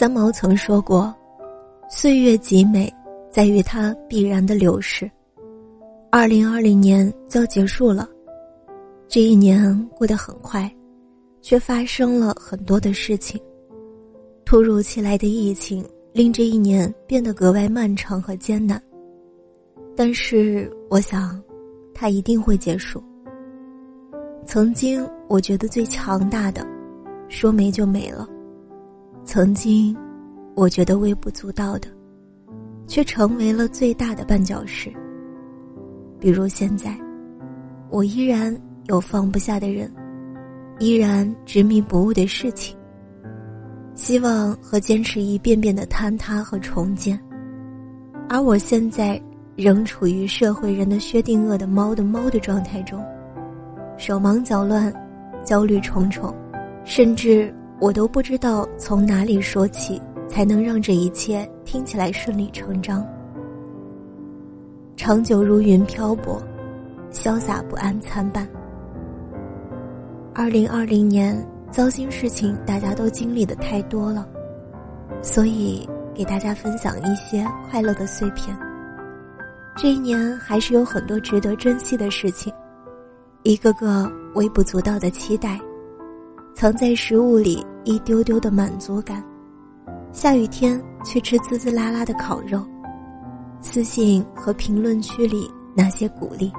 三毛曾说过：“岁月极美，在于它必然的流逝。”二零二零年就要结束了，这一年过得很快，却发生了很多的事情。突如其来的疫情令这一年变得格外漫长和艰难。但是，我想，它一定会结束。曾经我觉得最强大的，说没就没了。曾经，我觉得微不足道的，却成为了最大的绊脚石。比如现在，我依然有放不下的人，依然执迷不悟的事情。希望和坚持一遍遍的坍塌和重建，而我现在仍处于社会人的薛定谔的猫的猫的状态中，手忙脚乱，焦虑重重，甚至。我都不知道从哪里说起，才能让这一切听起来顺理成章。长久如云漂泊，潇洒不安参半。二零二零年糟心事情大家都经历的太多了，所以给大家分享一些快乐的碎片。这一年还是有很多值得珍惜的事情，一个个微不足道的期待。藏在食物里一丢丢的满足感，下雨天去吃滋滋啦啦的烤肉，私信和评论区里那些鼓励，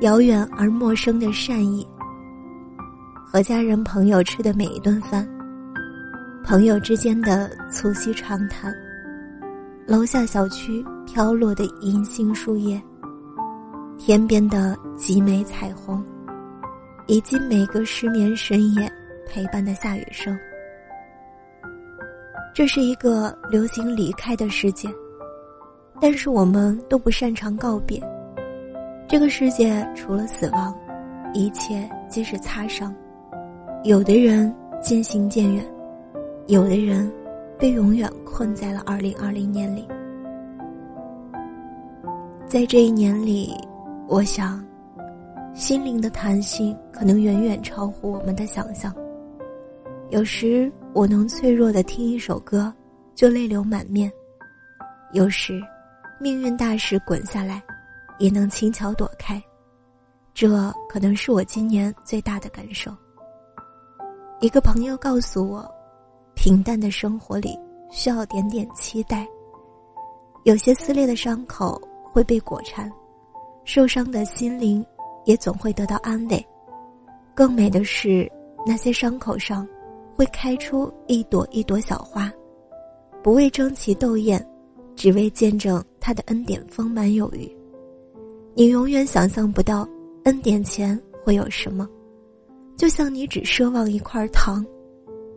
遥远而陌生的善意，和家人朋友吃的每一顿饭，朋友之间的促膝长谈，楼下小区飘落的银杏树叶，天边的极美彩虹。以及每个失眠深夜陪伴的下雨声。这是一个流行离开的世界，但是我们都不擅长告别。这个世界除了死亡，一切皆是擦伤。有的人渐行渐远，有的人被永远困在了二零二零年里。在这一年里，我想。心灵的弹性可能远远超乎我们的想象。有时我能脆弱的听一首歌，就泪流满面；有时，命运大石滚下来，也能轻巧躲开。这可能是我今年最大的感受。一个朋友告诉我，平淡的生活里需要点点期待。有些撕裂的伤口会被裹缠，受伤的心灵。也总会得到安慰。更美的是，那些伤口上会开出一朵一朵小花，不为争奇斗艳，只为见证他的恩典丰满有余。你永远想象不到恩典前会有什么，就像你只奢望一块糖，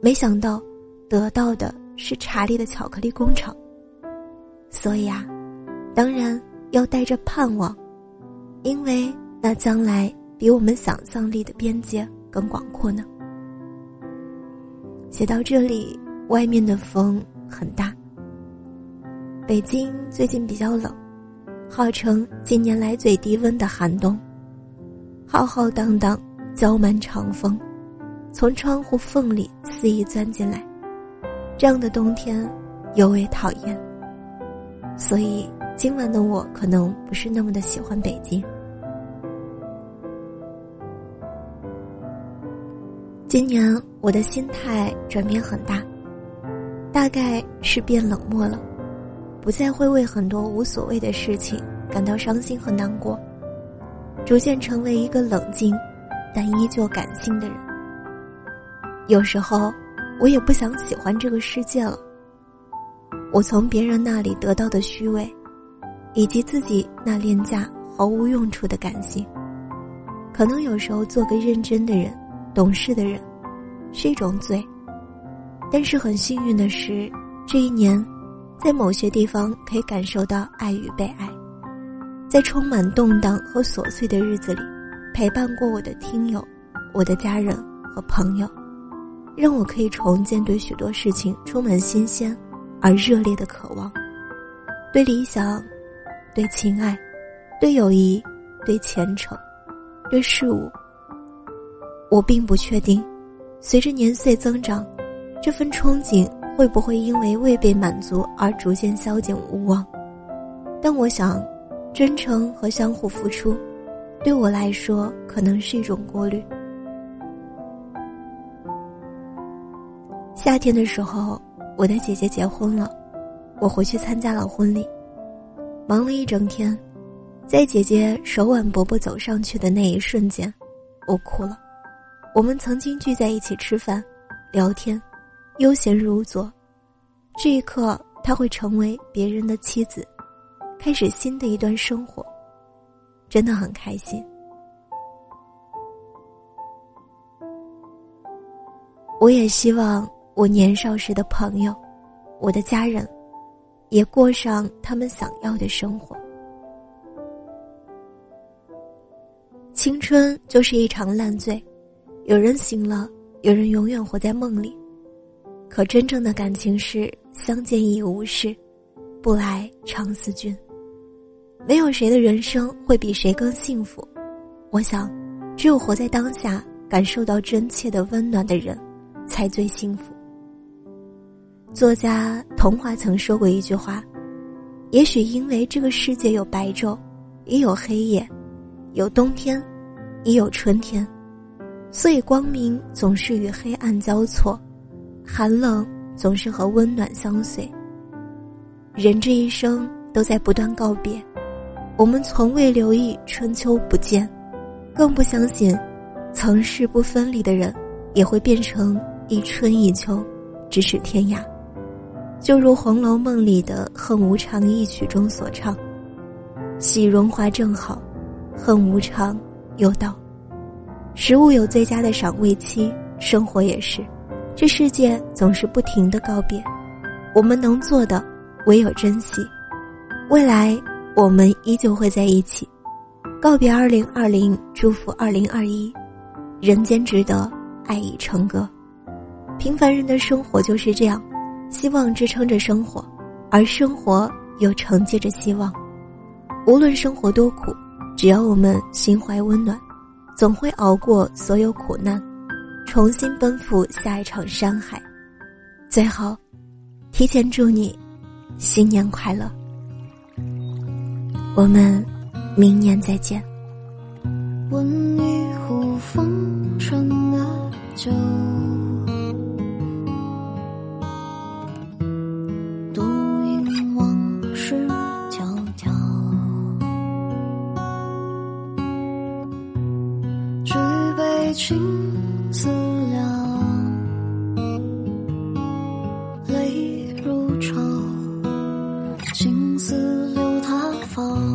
没想到得到的是查理的巧克力工厂。所以啊，当然要带着盼望，因为。那将来比我们想象力的边界更广阔呢。写到这里，外面的风很大。北京最近比较冷，号称近年来最低温的寒冬。浩浩荡荡，浇满长风，从窗户缝里肆意钻进来。这样的冬天尤为讨厌。所以今晚的我可能不是那么的喜欢北京。今年我的心态转变很大，大概是变冷漠了，不再会为很多无所谓的事情感到伤心和难过，逐渐成为一个冷静，但依旧感性的人。有时候，我也不想喜欢这个世界了。我从别人那里得到的虚伪，以及自己那廉价毫无用处的感性，可能有时候做个认真的人。懂事的人是一种罪。但是很幸运的是，这一年，在某些地方可以感受到爱与被爱，在充满动荡和琐碎的日子里，陪伴过我的听友、我的家人和朋友，让我可以重建对许多事情充满新鲜而热烈的渴望，对理想，对情爱，对友谊，对前程，对事物。我并不确定，随着年岁增长。这份憧憬会不会因为未被满足而逐渐消减无望？但我想，真诚和相互付出，对我来说可能是一种过滤。夏天的时候，我的姐姐结婚了，我回去参加了婚礼，忙了一整天，在姐姐手挽伯伯走上去的那一瞬间，我哭了。我们曾经聚在一起吃饭、聊天。悠闲如昨，这一刻，他会成为别人的妻子，开始新的一段生活，真的很开心。我也希望我年少时的朋友，我的家人，也过上他们想要的生活。青春就是一场烂醉，有人醒了，有人永远活在梦里。可真正的感情是相见已无事，不来常思君。没有谁的人生会比谁更幸福。我想，只有活在当下，感受到真切的温暖的人，才最幸福。作家童话曾说过一句话：“也许因为这个世界有白昼，也有黑夜，有冬天，也有春天，所以光明总是与黑暗交错。”寒冷总是和温暖相随。人这一生都在不断告别，我们从未留意春秋不见，更不相信，曾是不分离的人，也会变成一春一秋，咫尺天涯。就如《红楼梦》里的“恨无常”一曲中所唱：“喜荣华正好，恨无常又到。”食物有最佳的赏味期，生活也是。这世界总是不停的告别，我们能做的唯有珍惜。未来我们依旧会在一起。告别二零二零，祝福二零二一。人间值得，爱已成歌。平凡人的生活就是这样，希望支撑着生活，而生活又承接着希望。无论生活多苦，只要我们心怀温暖，总会熬过所有苦难。重新奔赴下一场山海，最后，提前祝你新年快乐。我们明年再见。温一壶风尘的酒。青丝流他方。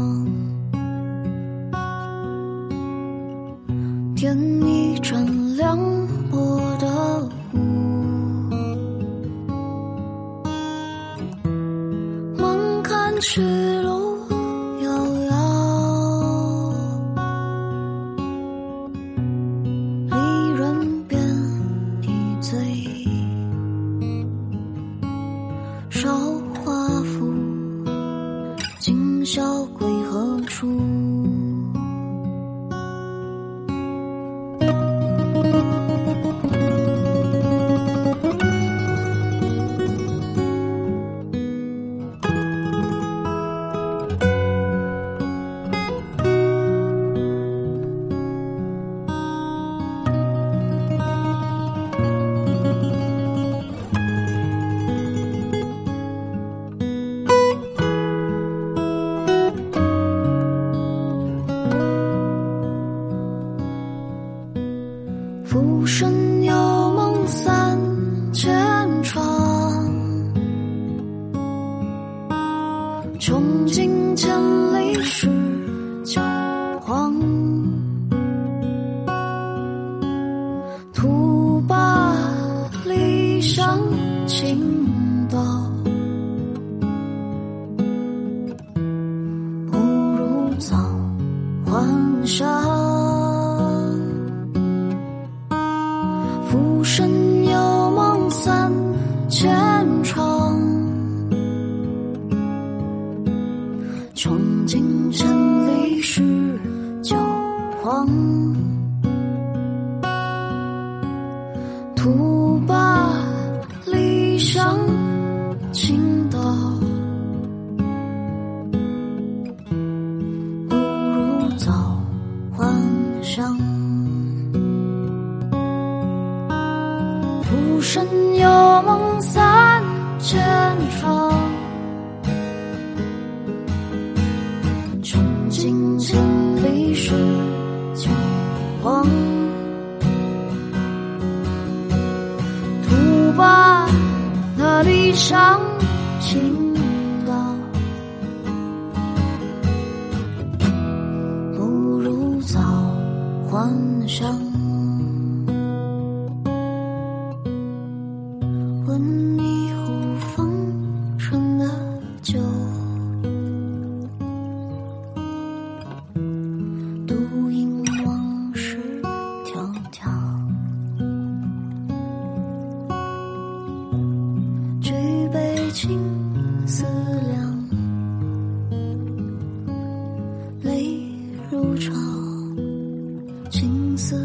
浮生有梦三千场，穷尽千里是不把理想倾倒 You. 愁青丝